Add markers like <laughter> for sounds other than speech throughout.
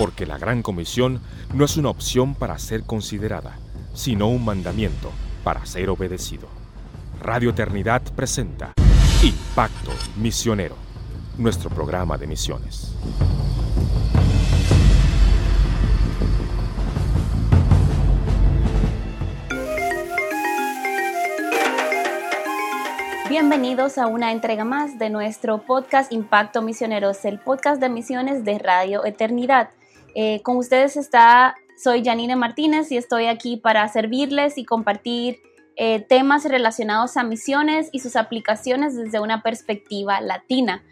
porque la Gran Comisión no es una opción para ser considerada, sino un mandamiento para ser obedecido. Radio Eternidad presenta Impacto Misionero, nuestro programa de misiones. Bienvenidos a una entrega más de nuestro podcast Impacto Misioneros, el podcast de misiones de Radio Eternidad. Eh, con ustedes está, soy Janine Martínez y estoy aquí para servirles y compartir eh, temas relacionados a misiones y sus aplicaciones desde una perspectiva latina.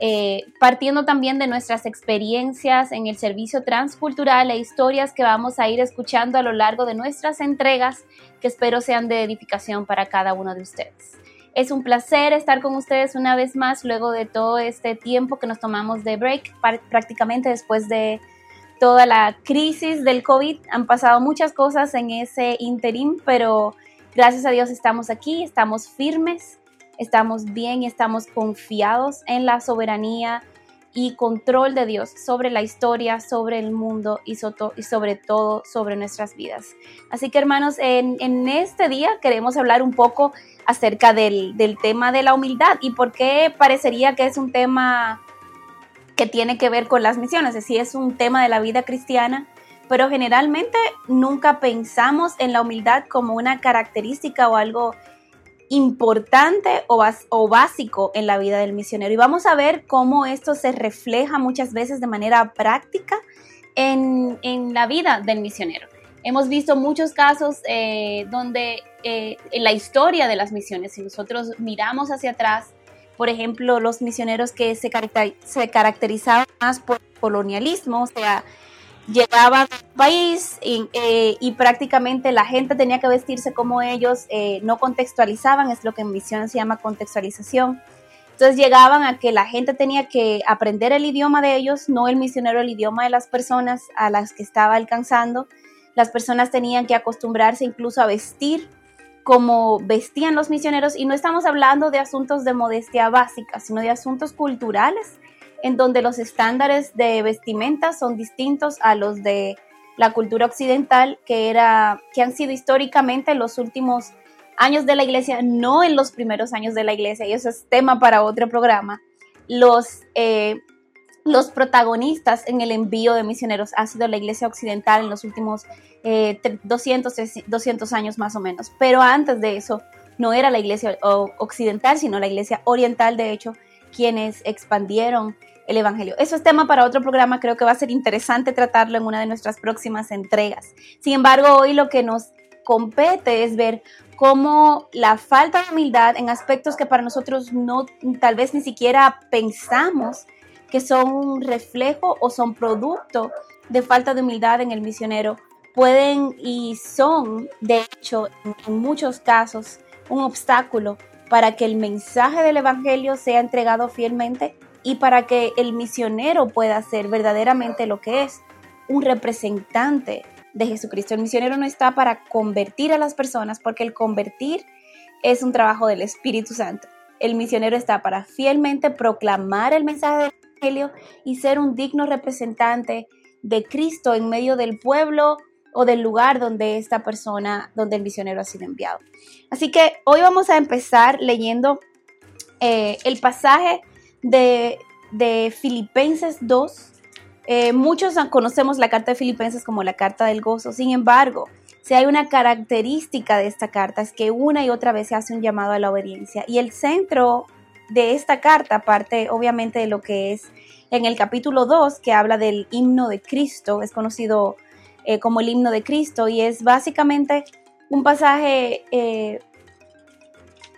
Eh, partiendo también de nuestras experiencias en el servicio transcultural e historias que vamos a ir escuchando a lo largo de nuestras entregas, que espero sean de edificación para cada uno de ustedes. Es un placer estar con ustedes una vez más luego de todo este tiempo que nos tomamos de break, prácticamente después de toda la crisis del COVID. Han pasado muchas cosas en ese interín, pero gracias a Dios estamos aquí, estamos firmes, estamos bien estamos confiados en la soberanía y control de Dios sobre la historia, sobre el mundo y, sobre todo sobre nuestras vidas. Así que hermanos, en, este día queremos hablar un poco acerca del, del tema de la humildad y por qué parecería que es un tema que tiene que ver con las misiones, es decir, es un tema de la vida cristiana, pero generalmente nunca pensamos en la humildad como una característica o algo importante o, o, básico en la vida del misionero. Y vamos a ver cómo esto se refleja muchas veces de manera práctica en, en la vida del misionero. Hemos visto muchos casos eh, donde eh, en la historia de las misiones, si nosotros miramos hacia atrás, por ejemplo, los misioneros que se, caracterizaban más por colonialismo, o sea, llegaban al país eh, y, prácticamente la gente tenía que vestirse como ellos, eh, no contextualizaban, es lo que en misión se llama contextualización. Entonces llegaban a que la gente tenía que aprender el idioma de ellos, no el misionero el idioma de las personas a las que estaba alcanzando. Las personas tenían que acostumbrarse incluso a vestir como vestían los misioneros y no estamos hablando de asuntos de modestia básica, sino de asuntos culturales en donde los estándares de vestimenta son distintos a los de la cultura occidental que era que han sido históricamente los últimos años de la iglesia, no en los primeros años de la iglesia, y eso es tema para otro programa. Los eh, los protagonistas en el envío de misioneros ha sido la iglesia occidental en los últimos 200, eh, 200 años más o menos. Pero antes de eso, no era la iglesia occidental, sino la iglesia oriental, de hecho, quienes expandieron el Evangelio. Eso es tema para otro programa, creo que va a ser interesante tratarlo en una de nuestras próximas entregas. Sin embargo, hoy lo que nos compete es ver cómo la falta de humildad en aspectos que para nosotros no, tal vez ni siquiera pensamos, que son un reflejo o son producto de falta de humildad en el misionero, pueden y son, de hecho, en muchos casos, un obstáculo para que el mensaje del Evangelio sea entregado fielmente y para que el misionero pueda ser verdaderamente lo que es, un representante de Jesucristo. El misionero no está para convertir a las personas porque el convertir es un trabajo del Espíritu Santo. El misionero está para fielmente proclamar el mensaje del y ser un digno representante de Cristo en medio del pueblo o del lugar donde esta persona, donde el misionero ha sido enviado. Así que hoy vamos a empezar leyendo eh, el pasaje de, Filipenses 2. Eh, muchos conocemos la carta de Filipenses como la carta del gozo, sin embargo, si hay una característica de esta carta es que una y otra vez se hace un llamado a la obediencia y el centro de esta carta, aparte obviamente de lo que es en el capítulo 2, que habla del himno de Cristo, es conocido eh, como el himno de Cristo y es básicamente un pasaje eh,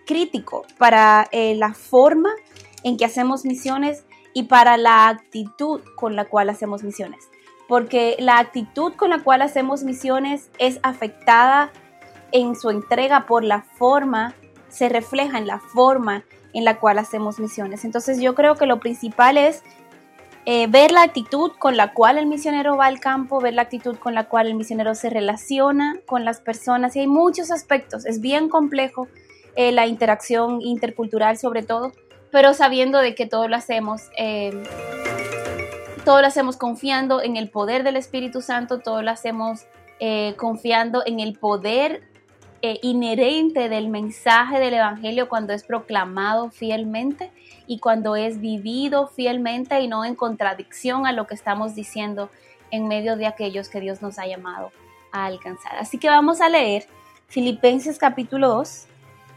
crítico para eh, la forma en que hacemos misiones y para la actitud con la cual hacemos misiones. Porque la actitud con la cual hacemos misiones es afectada en su entrega por la forma, se refleja en la forma en la cual hacemos misiones. Entonces yo creo que lo principal es eh, ver la actitud con la cual el misionero va al campo, ver la actitud con la cual el misionero se relaciona con las personas y hay muchos aspectos. Es bien complejo eh, la interacción intercultural sobre todo, pero sabiendo de que todo lo hacemos, eh, todo lo hacemos confiando en el poder del Espíritu Santo, todo lo hacemos confiando en el poder eh, inherente del mensaje del Evangelio cuando es proclamado fielmente y cuando es vivido fielmente y no en contradicción a lo que estamos diciendo en medio de aquellos que Dios nos ha llamado a alcanzar. Así que vamos a leer Filipenses capítulo 2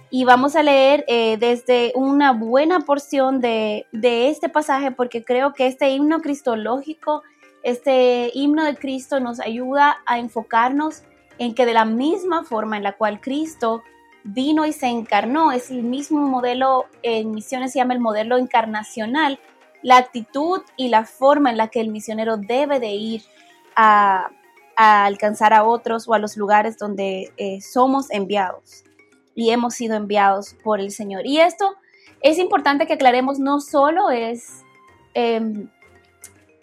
y vamos a leer eh, desde una buena porción de, de este pasaje porque creo que este himno cristológico, este himno de Cristo nos ayuda a enfocarnos en que de la misma forma en la cual Cristo vino y se encarnó, es el mismo modelo, en misiones se llama el modelo encarnacional, la actitud y la forma en la que el misionero debe de ir a, alcanzar a otros o a los lugares donde eh, somos enviados y hemos sido enviados por el Señor. Y esto es importante que aclaremos, no solo es em,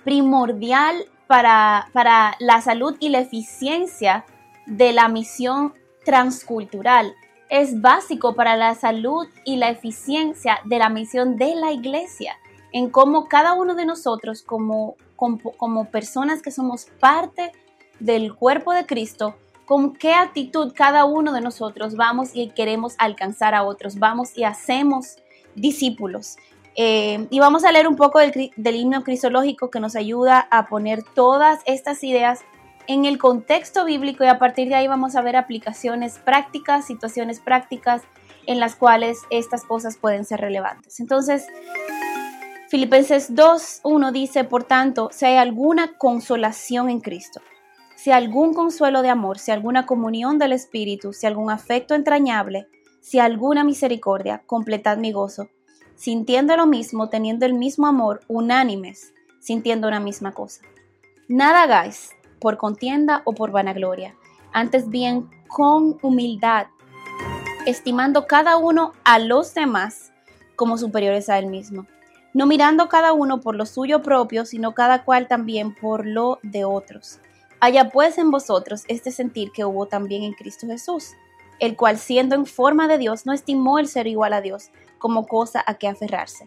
primordial para, para la salud y la eficiencia de la misión transcultural, es básico para la salud y la eficiencia de la misión de la iglesia en cómo cada uno de nosotros, como, como, personas que somos parte del cuerpo de Cristo, con qué actitud cada uno de nosotros vamos y queremos alcanzar a otros, vamos y hacemos discípulos. Eh, y vamos a leer un poco del, himno cristológico que nos ayuda a poner todas estas ideas en el contexto bíblico y a partir de ahí vamos a ver aplicaciones prácticas, situaciones prácticas en las cuales estas cosas pueden ser relevantes. Entonces, Filipenses 2.1 dice, por tanto, si hay alguna consolación en Cristo, si algún consuelo de amor, si alguna comunión del Espíritu, si algún afecto entrañable, si alguna misericordia, completad mi gozo, sintiendo lo mismo, teniendo el mismo amor, unánimes, sintiendo una misma cosa. Nada hagáis por contienda o por vanagloria, antes bien con humildad, estimando cada uno a los demás como superiores a él mismo. No mirando cada uno por lo suyo propio, sino cada cual también por lo de otros. Haya pues en vosotros este sentir que hubo también en Cristo Jesús, el cual siendo en forma de Dios no estimó el ser igual a Dios como cosa a que aferrarse,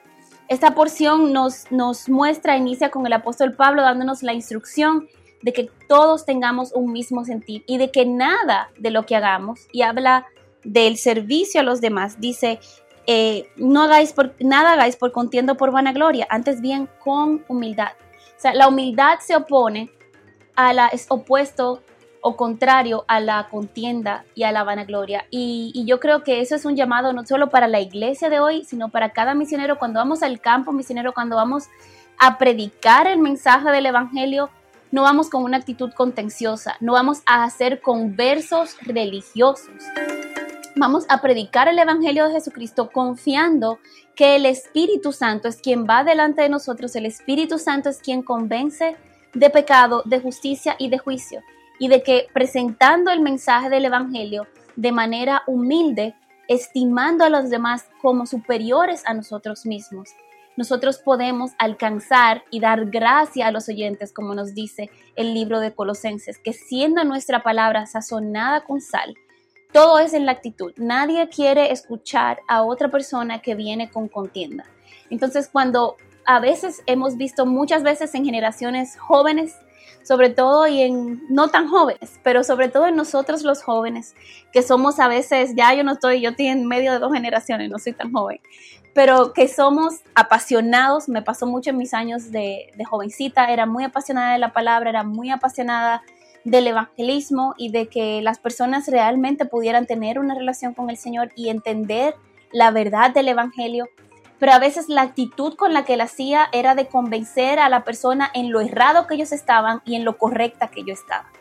Esta porción nos, nos muestra, inicia con el apóstol Pablo dándonos la instrucción de que todos tengamos un mismo sentir y de que nada de lo que hagamos, y habla del servicio a los demás, dice, eh, no hagáis por, nada hagáis por contiendo por vanagloria, antes bien con humildad. O sea, la humildad se opone a la, es opuesto o contrario a la contienda y a la vanagloria. Y, yo creo que eso es un llamado no solo para la iglesia de hoy, sino para cada misionero. Cuando vamos al campo misionero, cuando vamos a predicar el mensaje del Evangelio, no vamos con una actitud contenciosa, no vamos a hacer conversos religiosos vamos a predicar el Evangelio de Jesucristo confiando que el Espíritu Santo es quien va delante de nosotros, el Espíritu Santo es quien convence de pecado, de justicia y de juicio, y de que presentando el mensaje del Evangelio de manera humilde, estimando a los demás como superiores a nosotros mismos, nosotros podemos alcanzar y dar gracia a los oyentes, como nos dice el libro de Colosenses, que siendo nuestra palabra sazonada con sal, todo es en la actitud. Nadie quiere escuchar a otra persona que viene con contienda. Entonces, cuando a veces hemos visto muchas veces en generaciones jóvenes, sobre todo y en no tan jóvenes, pero sobre todo en nosotros los jóvenes, que somos a veces, ya yo no estoy, yo estoy en medio de dos generaciones, no soy tan joven, pero que somos apasionados, me pasó mucho en mis años de, de jovencita, era muy apasionada de la palabra, era muy apasionada del evangelismo y de que las personas realmente pudieran tener una relación con el Señor y entender la verdad del evangelio. Pero a veces la actitud con la que él hacía era de convencer a la persona en lo errado que ellos estaban y en lo correcta que yo estaba.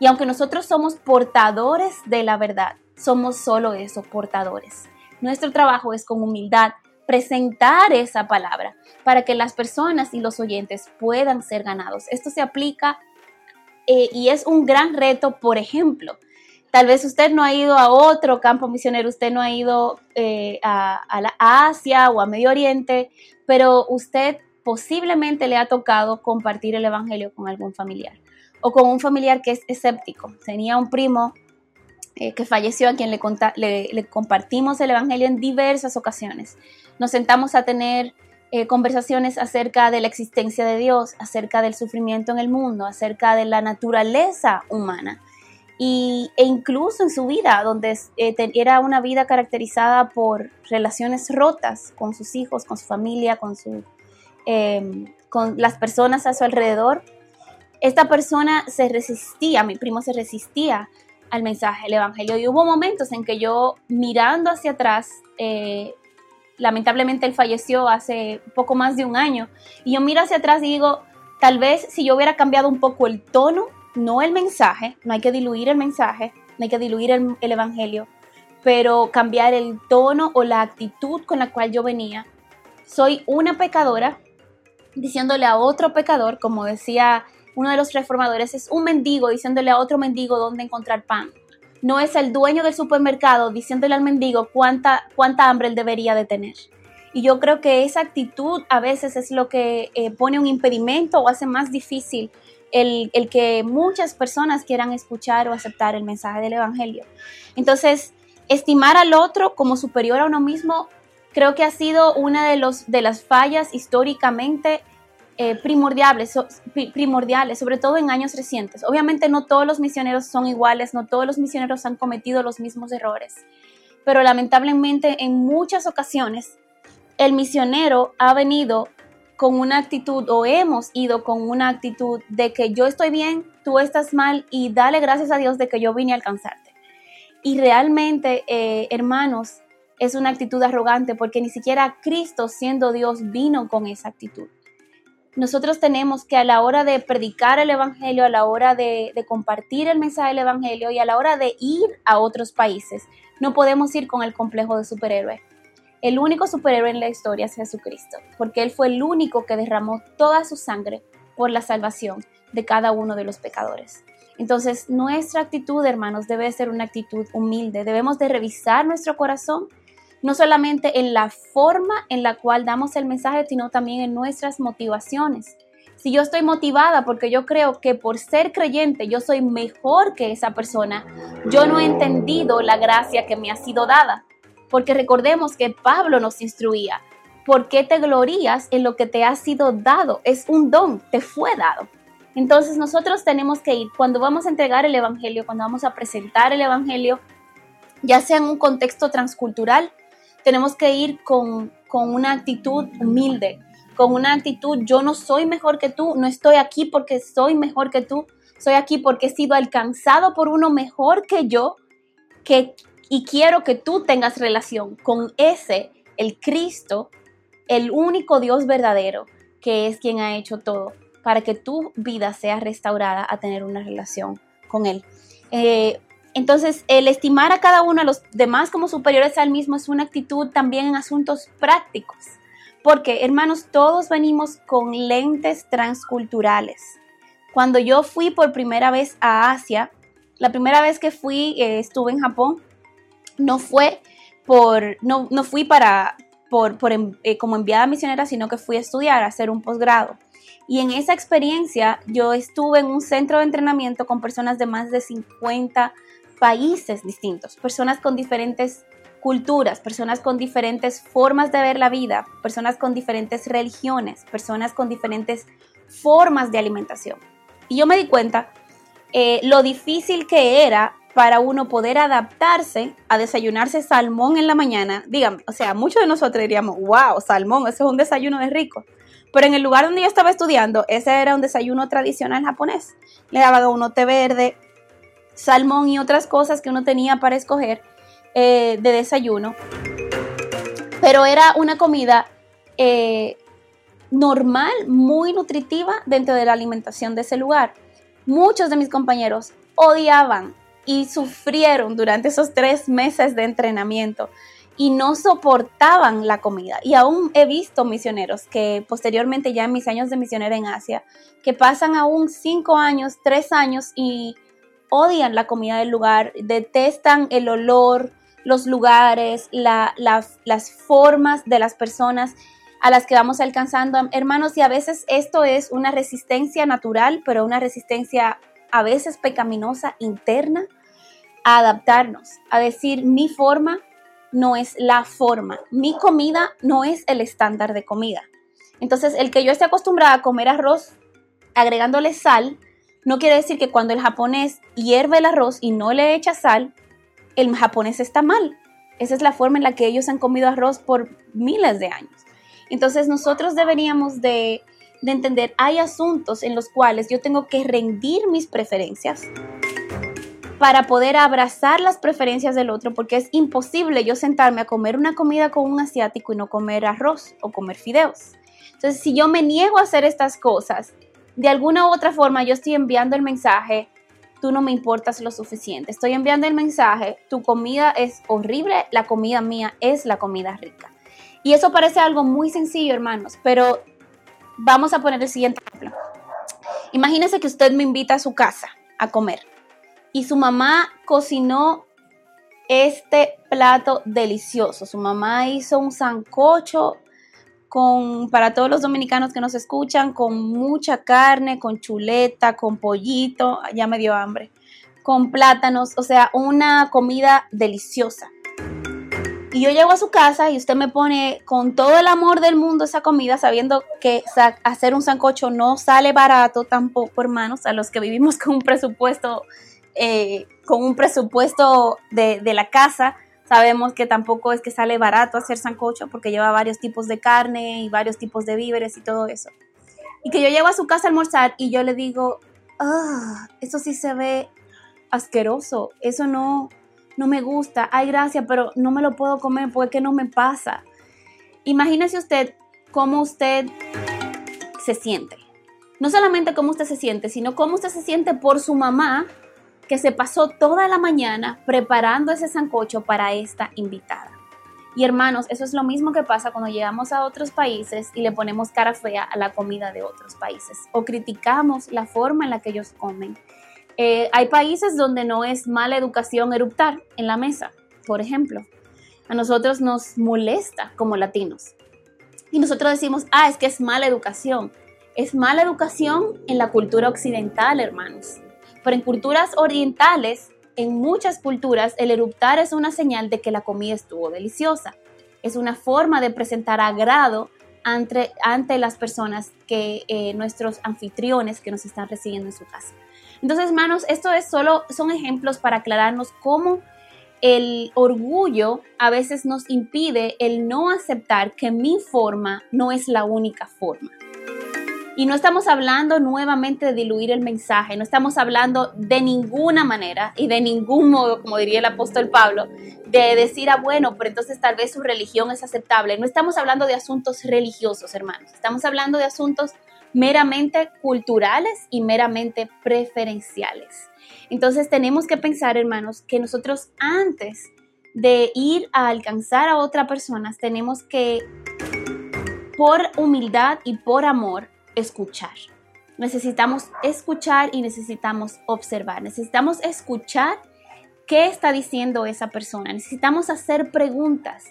Y aunque nosotros somos portadores de la verdad, somos solo eso, portadores. Nuestro trabajo es con humildad presentar esa palabra para que las personas y los oyentes puedan ser ganados. Esto se aplica eh, y es un gran reto, por ejemplo. Tal vez usted no ha ido a otro campo misionero, usted no ha ido eh, a, a Asia o a Medio Oriente, pero usted posiblemente le ha tocado compartir el Evangelio con algún familiar o con un familiar que es escéptico. Tenía un primo eh, que falleció a quien le, le, compartimos el Evangelio en diversas ocasiones. Nos sentamos a tener eh, conversaciones acerca de la existencia de Dios, acerca del sufrimiento en el mundo, acerca de la naturaleza humana. Y, e incluso en su vida, donde eh, era una vida caracterizada por relaciones rotas con sus hijos, con su familia, con, su, em, con las personas a su alrededor, esta persona se resistía, mi primo se resistía al mensaje del Evangelio. Y hubo momentos en que yo mirando hacia atrás, eh, lamentablemente él falleció hace poco más de un año, y yo miro hacia atrás y digo, tal vez si yo hubiera cambiado un poco el tono, no el mensaje, no hay que diluir el mensaje, no hay que diluir el, el Evangelio, pero cambiar el tono o la actitud con la cual yo venía. Soy una pecadora diciéndole a otro pecador, como decía uno de los reformadores, es un mendigo diciéndole a otro mendigo dónde encontrar pan. No es el dueño del supermercado diciéndole al mendigo cuánta, cuánta hambre él debería de tener. Y yo creo que esa actitud a veces es lo que eh, pone un impedimento o hace más difícil el, que muchas personas quieran escuchar o aceptar el mensaje del Evangelio. Entonces, estimar al otro como superior a uno mismo creo que ha sido una de las fallas históricamente eh, primordiales, primordiales, sobre todo en años recientes. Obviamente no todos los misioneros son iguales, no todos los misioneros han cometido los mismos errores, pero lamentablemente en muchas ocasiones el misionero ha venido con una actitud o hemos ido con una actitud de que yo estoy bien, tú estás mal y dale gracias a Dios de que yo vine a alcanzarte. Y realmente, eh, hermanos, es una actitud arrogante porque ni siquiera Cristo siendo Dios vino con esa actitud nosotros tenemos que a la hora de predicar el Evangelio, a la hora de, compartir el mensaje del Evangelio y a la hora de ir a otros países, no podemos ir con el complejo de superhéroe. El único superhéroe en la historia es Jesucristo, porque Él fue el único que derramó toda su sangre por la salvación de cada uno de los pecadores. Entonces, nuestra actitud, hermanos, debe ser una actitud humilde. Debemos de revisar nuestro corazón no solamente en la forma en la cual damos el mensaje, sino también en nuestras motivaciones. Si yo estoy motivada porque yo creo que por ser creyente yo soy mejor que esa persona, yo no he entendido la gracia que me ha sido dada. Porque recordemos que Pablo nos instruía, ¿por qué te glorías en lo que te ha sido dado? Es un don, te fue dado. Entonces nosotros tenemos que ir, cuando vamos a entregar el Evangelio, cuando vamos a presentar el Evangelio, ya sea en un contexto transcultural, tenemos que ir con, una actitud humilde, con una actitud, yo no soy mejor que tú, no estoy aquí porque soy mejor que tú, soy aquí porque he sido alcanzado por uno mejor que yo, que, y quiero que tú tengas relación con ese, el Cristo, el único Dios verdadero, que es quien ha hecho todo, para que tu vida sea restaurada a tener una relación con Él. Eh, entonces, el estimar a cada uno a los demás como superiores al mismo es una actitud también en asuntos prácticos. Porque, hermanos, todos venimos con lentes transculturales. Cuando yo fui por primera vez a Asia, la primera vez que fui, eh, estuve en Japón, no fue por, no, no fui para, por, por em, eh, como enviada misionera, sino que fui a estudiar, a hacer un posgrado. Y en esa experiencia yo estuve en un centro de entrenamiento con personas de más de 50 países distintos, personas con diferentes culturas, personas con diferentes formas de ver la vida, personas con diferentes religiones, personas con diferentes formas de alimentación. Y yo me di cuenta eh, lo difícil que era para uno poder adaptarse a desayunarse salmón en la mañana. Dígame, o sea, muchos de nosotros diríamos, wow, salmón, ese es un desayuno de rico. Pero en el lugar donde yo estaba estudiando, ese era un desayuno tradicional japonés. Le daban uno té verde, salmón y otras cosas que uno tenía para escoger eh, de desayuno. Pero era una comida eh, normal, muy nutritiva dentro de la alimentación de ese lugar. Muchos de mis compañeros odiaban y sufrieron durante esos tres meses de entrenamiento. y no soportaban la comida. Y aún he visto misioneros que posteriormente ya en mis años de misionera en Asia, que pasan aún cinco años, tres años y odian la comida del lugar, detestan el olor, los lugares, las formas de las personas a las que vamos alcanzando, hermanos, y a veces esto es una resistencia natural, pero una resistencia a veces pecaminosa interna a adaptarnos, a decir mi forma no es la forma, mi comida no es el estándar de comida. Entonces, el que yo esté acostumbrada a comer arroz agregándole sal, no quiere decir que cuando el japonés hierve el arroz y no le echa sal, el japonés está mal. Esa es la forma en la que ellos han comido arroz por miles de años. Entonces nosotros deberíamos de, de entender, hay asuntos en los cuales yo tengo que rendir mis preferencias para poder abrazar las preferencias del otro, porque es imposible yo sentarme a comer una comida con un asiático y no comer arroz o comer fideos. Entonces, si yo me niego a hacer estas cosas, de alguna u otra forma yo estoy enviando el mensaje, tú no me importas lo suficiente. Estoy enviando el mensaje, tu comida es horrible, la comida mía es la comida rica. Y eso parece algo muy sencillo, hermanos, pero vamos a poner el siguiente ejemplo. Imagínese que usted me invita a su casa a comer y su mamá cocinó este plato delicioso. Su mamá hizo un sancocho con, para todos los dominicanos que nos escuchan, con mucha carne, con chuleta, con pollito, ya me dio hambre, con plátanos, o sea, una comida deliciosa. Y yo llego a su casa y usted me pone con todo el amor del mundo esa comida, sabiendo que hacer un sancocho no sale barato tampoco, hermanos, a los que vivimos con un presupuesto eh, con un presupuesto de, la casa, sabemos que tampoco es que sale barato hacer sancocho porque lleva varios tipos de carne y varios tipos de víveres y todo eso. Y que yo llego a su casa a almorzar y yo le digo, ah, eso sí se ve asqueroso, eso no, no me gusta, ay gracias, pero no me lo puedo comer porque no me pasa. Imagínese usted cómo usted se siente. No solamente cómo usted se siente, sino cómo usted se siente por su mamá que se pasó toda la mañana preparando ese sancocho para esta invitada. Y hermanos, eso es lo mismo que pasa cuando llegamos a otros países y le ponemos cara fea a la comida de otros países o criticamos la forma en la que ellos comen. Eh, hay países donde no es mala educación eruptar en la mesa, por ejemplo. A nosotros nos molesta como latinos. Y nosotros decimos, ah, es que es mala educación. Es mala educación en la cultura occidental, hermanos. Pero en culturas orientales, en muchas culturas, el eruptar es una señal de que la comida estuvo deliciosa. Es una forma de presentar agrado ante, ante las personas que eh, nuestros anfitriones que nos están recibiendo en su casa. Entonces, hermanos, esto es solo son ejemplos para aclararnos cómo el orgullo a veces nos impide el no aceptar que mi forma no es la única forma. Y no estamos hablando nuevamente de diluir el mensaje, no estamos hablando de ninguna manera y de ningún modo, como diría el apóstol Pablo, de decir, ah, bueno, pero entonces tal vez su religión es aceptable. No estamos hablando de asuntos religiosos, hermanos, estamos hablando de asuntos meramente culturales y meramente preferenciales. Entonces tenemos que pensar, hermanos, que nosotros antes de ir a alcanzar a otra persona, tenemos que, por humildad y por amor, escuchar. Necesitamos escuchar y necesitamos observar. Necesitamos escuchar qué está diciendo esa persona. Necesitamos hacer preguntas.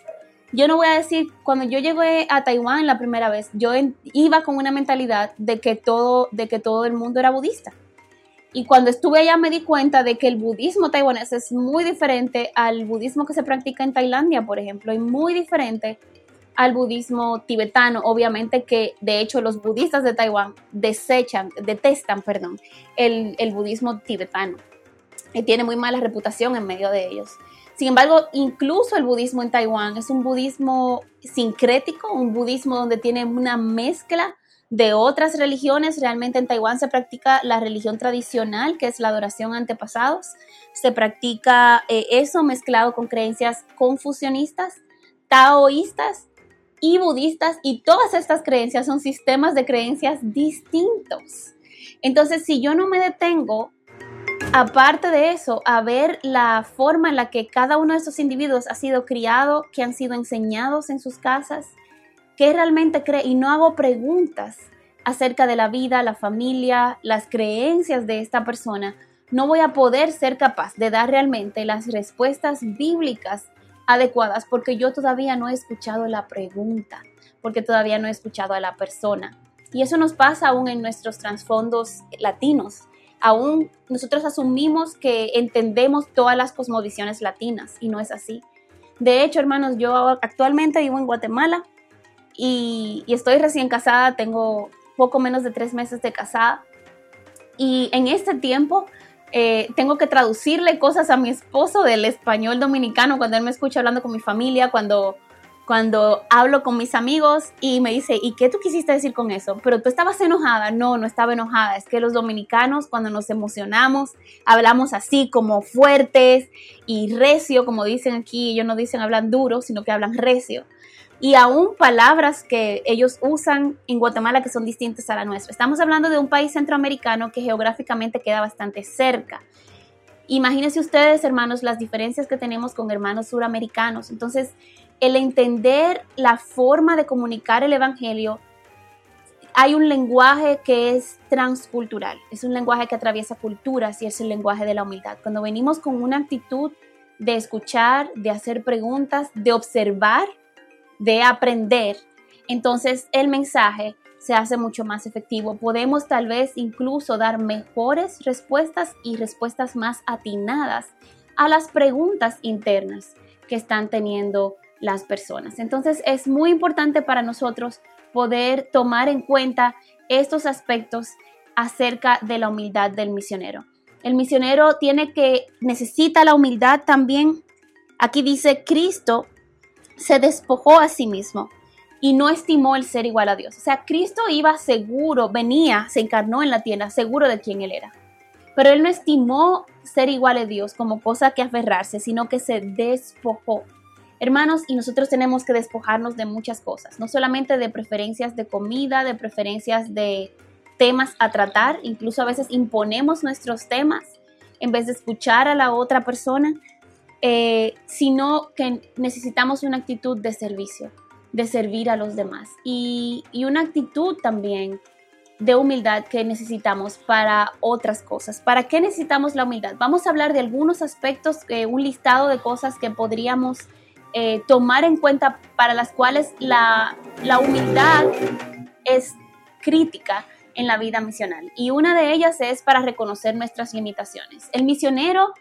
Yo no voy a decir, cuando yo llegué a Taiwán la primera vez, yo iba con una mentalidad de que todo, de que todo el mundo era budista. Y cuando estuve allá me di cuenta de que el budismo taiwanés es muy diferente al budismo que se practica en Tailandia, por ejemplo, y muy diferente al budismo tibetano, obviamente que de hecho los budistas de Taiwán desechan, detestan, perdón, el, el budismo tibetano. Y tiene muy mala reputación en medio de ellos. Sin embargo, incluso el budismo en Taiwán es un budismo sincrético, un budismo donde tiene una mezcla de otras religiones. Realmente en Taiwán se practica la religión tradicional, que es la adoración antepasados. Se practica eh, eso mezclado con creencias confucionistas, taoístas y budistas y todas estas creencias son sistemas de creencias distintos. Entonces, si yo no me detengo aparte de eso, a ver la forma en la que cada uno de estos individuos ha sido criado, que han sido enseñados en sus casas, qué realmente cree y no hago preguntas acerca de la vida, la familia, las creencias de esta persona, no voy a poder ser capaz de dar realmente las respuestas bíblicas adecuadas porque yo todavía no he escuchado la pregunta, porque todavía no he escuchado a la persona. Y eso nos pasa aún en nuestros trasfondos latinos. Aún nosotros asumimos que entendemos todas las cosmovisiones latinas y no es así. De hecho, hermanos, yo actualmente vivo en Guatemala y, estoy recién casada, tengo poco menos de tres meses de casada. Y en este tiempo eh, tengo que traducirle cosas a mi esposo del español dominicano cuando él me escucha hablando con mi familia, cuando, cuando hablo con mis amigos y me dice, ¿y qué tú quisiste decir con eso? Pero tú estabas enojada. No, no estaba enojada. Es que los dominicanos cuando nos emocionamos hablamos así como fuertes y recio, como dicen aquí, ellos no dicen hablan duro, sino que hablan recio y aún palabras que ellos usan en Guatemala que son distintas a la nuestra. Estamos hablando de un país centroamericano que geográficamente queda bastante cerca. Imagínense ustedes, hermanos, las diferencias que tenemos con hermanos suramericanos. Entonces, el entender la forma de comunicar el Evangelio, hay un lenguaje que es transcultural, es un lenguaje que atraviesa culturas y es el lenguaje de la humildad. Cuando venimos con una actitud de escuchar, de hacer preguntas, de observar, de aprender, entonces el mensaje se hace mucho más efectivo. Podemos tal vez incluso dar mejores respuestas y respuestas más atinadas a las preguntas internas que están teniendo las personas. Entonces es muy importante para nosotros poder tomar en cuenta estos aspectos acerca de la humildad del misionero. El misionero tiene que necesita la humildad también. Aquí dice Cristo se despojó a sí mismo y no estimó el ser igual a Dios. O sea, Cristo iba seguro, venía, se encarnó en la tierra, seguro de quién él era. Pero él no estimó ser igual a Dios como cosa que aferrarse, sino que se despojó. Hermanos, y nosotros tenemos que despojarnos de muchas cosas, no solamente de preferencias de comida, de preferencias de temas a tratar, incluso a veces imponemos nuestros temas en vez de escuchar a la otra persona, eh, sino que necesitamos una actitud de servicio, de servir a los demás y, una actitud también de humildad que necesitamos para otras cosas. ¿Para qué necesitamos la humildad? Vamos a hablar de algunos aspectos, eh, un listado de cosas que podríamos eh, tomar en cuenta para las cuales la, la humildad es crítica en la vida misional. Y una de ellas es para reconocer nuestras limitaciones. El misionero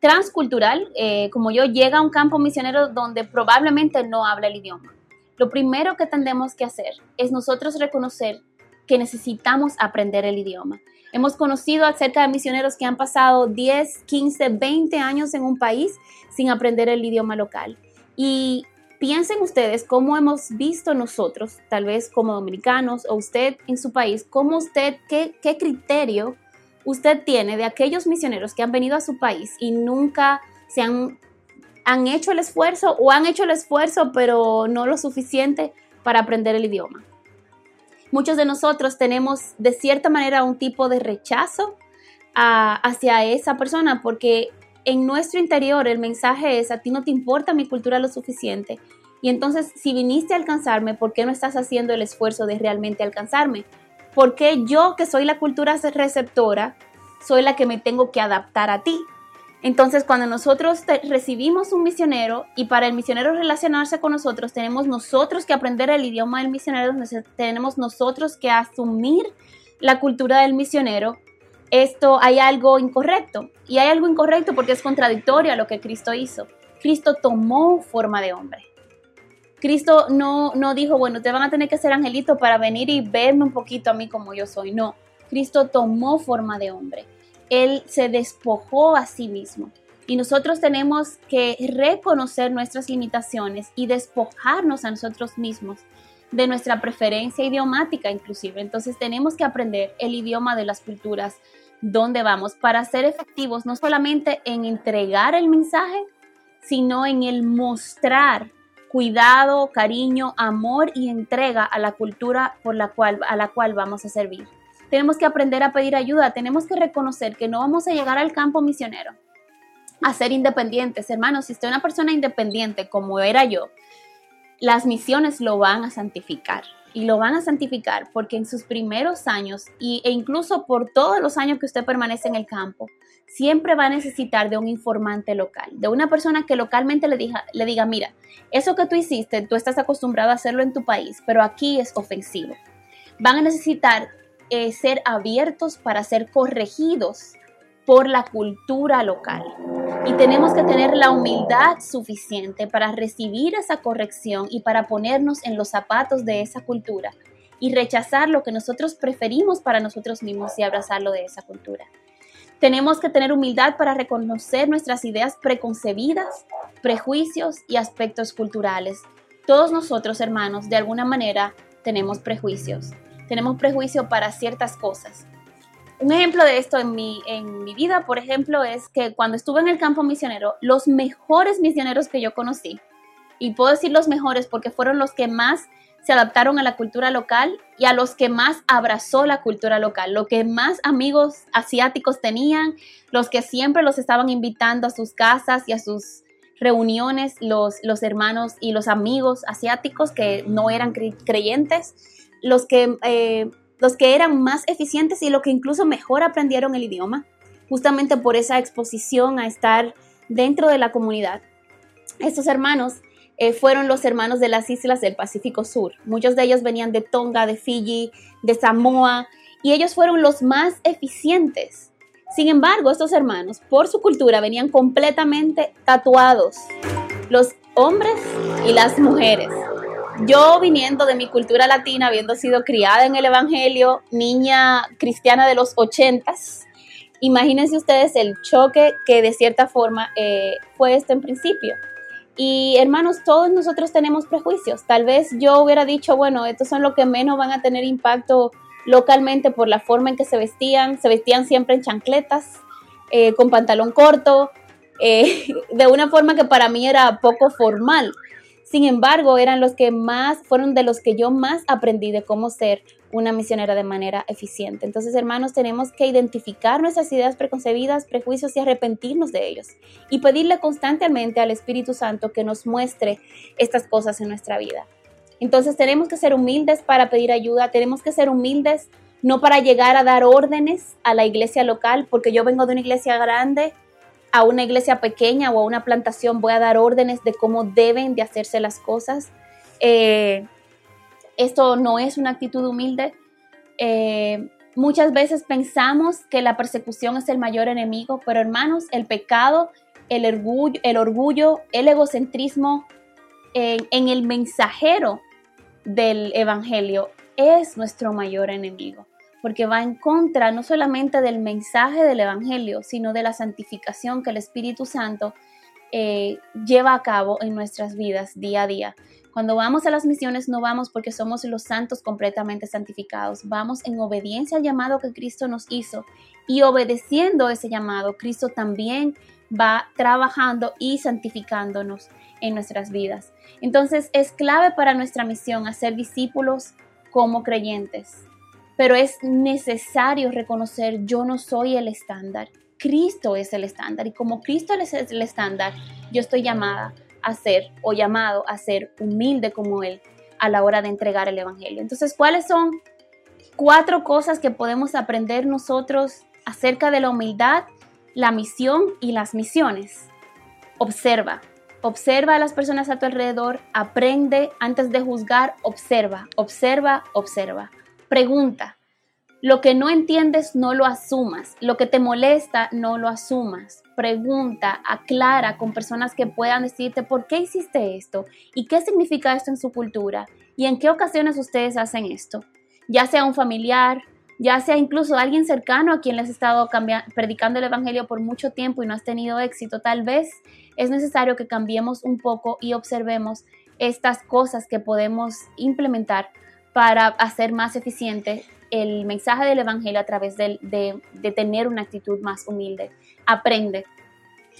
transcultural, eh, como yo, llega a un campo misionero donde probablemente no habla el idioma. Lo primero que tendemos que hacer es nosotros reconocer que necesitamos aprender el idioma. Hemos conocido acerca de misioneros que han pasado 10, 15, 20 años en un país sin aprender el idioma local. Y piensen ustedes cómo hemos visto nosotros, tal vez como dominicanos o usted en su país, cómo usted, qué, criterio usted tiene de aquellos misioneros que han venido a su país y nunca se han, han hecho el esfuerzo o han hecho el esfuerzo pero no lo suficiente para aprender el idioma? Muchos de nosotros tenemos de cierta manera un tipo de rechazo hacia esa persona porque en nuestro interior el mensaje es a ti no te importa mi cultura lo suficiente. Y entonces, si viniste a alcanzarme, ¿por qué no estás haciendo el esfuerzo de realmente alcanzarme? porque yo que soy la cultura receptora, soy la que me tengo que adaptar a ti? Entonces, cuando nosotros recibimos un misionero y para el misionero relacionarse con nosotros, tenemos nosotros que aprender el idioma del misionero, tenemos nosotros que asumir la cultura del misionero, esto hay algo incorrecto. Y hay algo incorrecto porque es contradictorio a lo que Cristo hizo. Cristo tomó forma de hombre. Cristo no, no dijo, bueno, te van a tener que ser angelito para venir y verme un poquito a mí como yo soy. No, Cristo tomó forma de hombre. Él se despojó a sí mismo. Y nosotros tenemos que reconocer nuestras limitaciones y despojarnos a nosotros mismos de nuestra preferencia idiomática inclusive. Entonces tenemos que aprender el idioma de las culturas donde vamos para ser efectivos no solamente en entregar el mensaje, sino en el mostrar cuidado, cariño, amor y entrega a la cultura por la cual, a la cual vamos a servir. tenemos que aprender a pedir ayuda, tenemos que reconocer que no vamos a llegar al campo misionero a ser independientes. Hermanos, si usted es una persona independiente como era yo, las misiones lo van a santificar. Y lo van a santificar porque en sus primeros años y, e incluso por todos los años que usted permanece en el campo, siempre va a necesitar de un informante local, de una persona que localmente le diga, le diga, mira, eso que tú hiciste, tú estás acostumbrado a hacerlo en tu país, pero aquí es ofensivo. Van a necesitar eh, ser abiertos para ser corregidos por la cultura local. Y tenemos que tener la humildad suficiente para recibir esa corrección y para ponernos en los zapatos de esa cultura y rechazar lo que nosotros preferimos para nosotros mismos y abrazarlo de esa cultura. Tenemos que tener humildad para reconocer nuestras ideas preconcebidas, prejuicios y aspectos culturales. Todos nosotros, hermanos, de alguna manera tenemos prejuicios. Tenemos prejuicio para ciertas cosas. Un ejemplo de esto en mi, en mi vida, por ejemplo, es que cuando estuve en el campo misionero, los mejores misioneros que yo conocí, y puedo decir los mejores porque fueron los que más se adaptaron a la cultura local y a los que más abrazó la cultura local, los que más amigos asiáticos tenían, los que siempre los estaban invitando a sus casas y a sus reuniones, los, los hermanos y los amigos asiáticos que no eran creyentes, los que, eh, los que eran más eficientes y los que incluso mejor aprendieron el idioma, justamente por esa exposición a estar dentro de la comunidad. Estos hermanos eh, fueron los hermanos de las islas del Pacífico Sur. Muchos de ellos venían de Tonga, de Fiji, de Samoa, y ellos fueron los más eficientes. Sin embargo, estos hermanos, por su cultura, venían completamente tatuados, los hombres y las mujeres. Yo viniendo de mi cultura latina, habiendo sido criada en el Evangelio, niña cristiana de los ochentas, imagínense ustedes el choque que de cierta forma eh, fue esto en principio. Y hermanos, todos nosotros tenemos prejuicios. Tal vez yo hubiera dicho, bueno, estos son los que menos van a tener impacto localmente por la forma en que se vestían. Se vestían siempre en chancletas, eh, con pantalón corto, eh, <laughs> de una forma que para mí era poco formal. Sin embargo, eran los que más, fueron de los que yo más aprendí de cómo ser una misionera de manera eficiente. Entonces, hermanos, tenemos que identificar nuestras ideas preconcebidas, prejuicios y arrepentirnos de ellos y pedirle constantemente al Espíritu Santo que nos muestre estas cosas en nuestra vida. Entonces, tenemos que ser humildes para pedir ayuda, tenemos que ser humildes no para llegar a dar órdenes a la iglesia local, porque yo vengo de una iglesia grande a una iglesia pequeña o a una plantación, voy a dar órdenes de cómo deben de hacerse las cosas. Eh, esto no es una actitud humilde. Eh, muchas veces pensamos que la persecución es el mayor enemigo, pero hermanos, el pecado, el orgullo, el, orgullo, el egocentrismo en el mensajero del Evangelio es nuestro mayor enemigo porque va en contra no solamente del mensaje del Evangelio, sino de la santificación que el Espíritu Santo eh, lleva a cabo en nuestras vidas día a día. Cuando vamos a las misiones no vamos porque somos los santos completamente santificados, vamos en obediencia al llamado que Cristo nos hizo y obedeciendo ese llamado, Cristo también va trabajando y santificándonos en nuestras vidas. Entonces es clave para nuestra misión hacer discípulos como creyentes, pero es necesario reconocer yo no soy el estándar, Cristo es el estándar y como Cristo es el estándar, yo estoy llamada a ser o llamado a ser humilde como Él a la hora de entregar el Evangelio. Entonces, ¿cuáles son cuatro cosas que podemos aprender nosotros acerca de la humildad, la misión y las misiones? Observa, observa a las personas a tu alrededor, aprende antes de juzgar, observa, observa, observa. Pregunta. Lo que no entiendes, no lo asumas. Lo que te molesta, no lo asumas. Pregunta, aclara con personas que puedan decirte por qué hiciste esto y qué significa esto en su cultura y en qué ocasiones ustedes hacen esto. Ya sea un familiar, ya sea incluso alguien cercano a quien les ha estado predicando el Evangelio por mucho tiempo y no has tenido éxito, tal vez es necesario que cambiemos un poco y observemos estas cosas que podemos implementar para hacer más eficiente el mensaje del Evangelio a través de, tener una actitud más humilde. Aprende.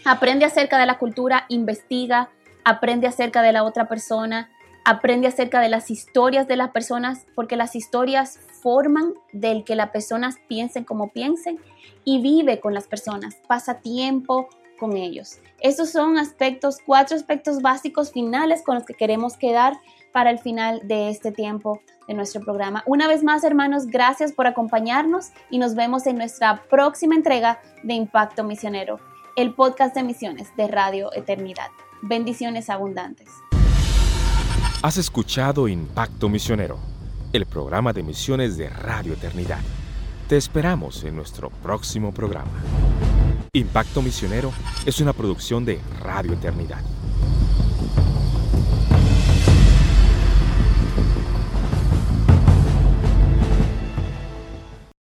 Aprende acerca de la cultura, investiga, aprende acerca de la otra persona, aprende acerca de las historias de las personas, porque las historias forman del que las personas piensen como piensen y vive con las personas, pasa tiempo con ellos. Estos son aspectos, cuatro aspectos básicos finales con los que queremos quedar para el final de este tiempo de nuestro programa. Una vez más, hermanos, gracias por acompañarnos y nos vemos en nuestra próxima entrega de Impacto Misionero, el podcast de misiones de Radio Eternidad. Bendiciones abundantes. Has escuchado Impacto Misionero, el programa de misiones de Radio Eternidad. Te esperamos en nuestro próximo programa. Impacto Misionero es una producción de Radio Eternidad.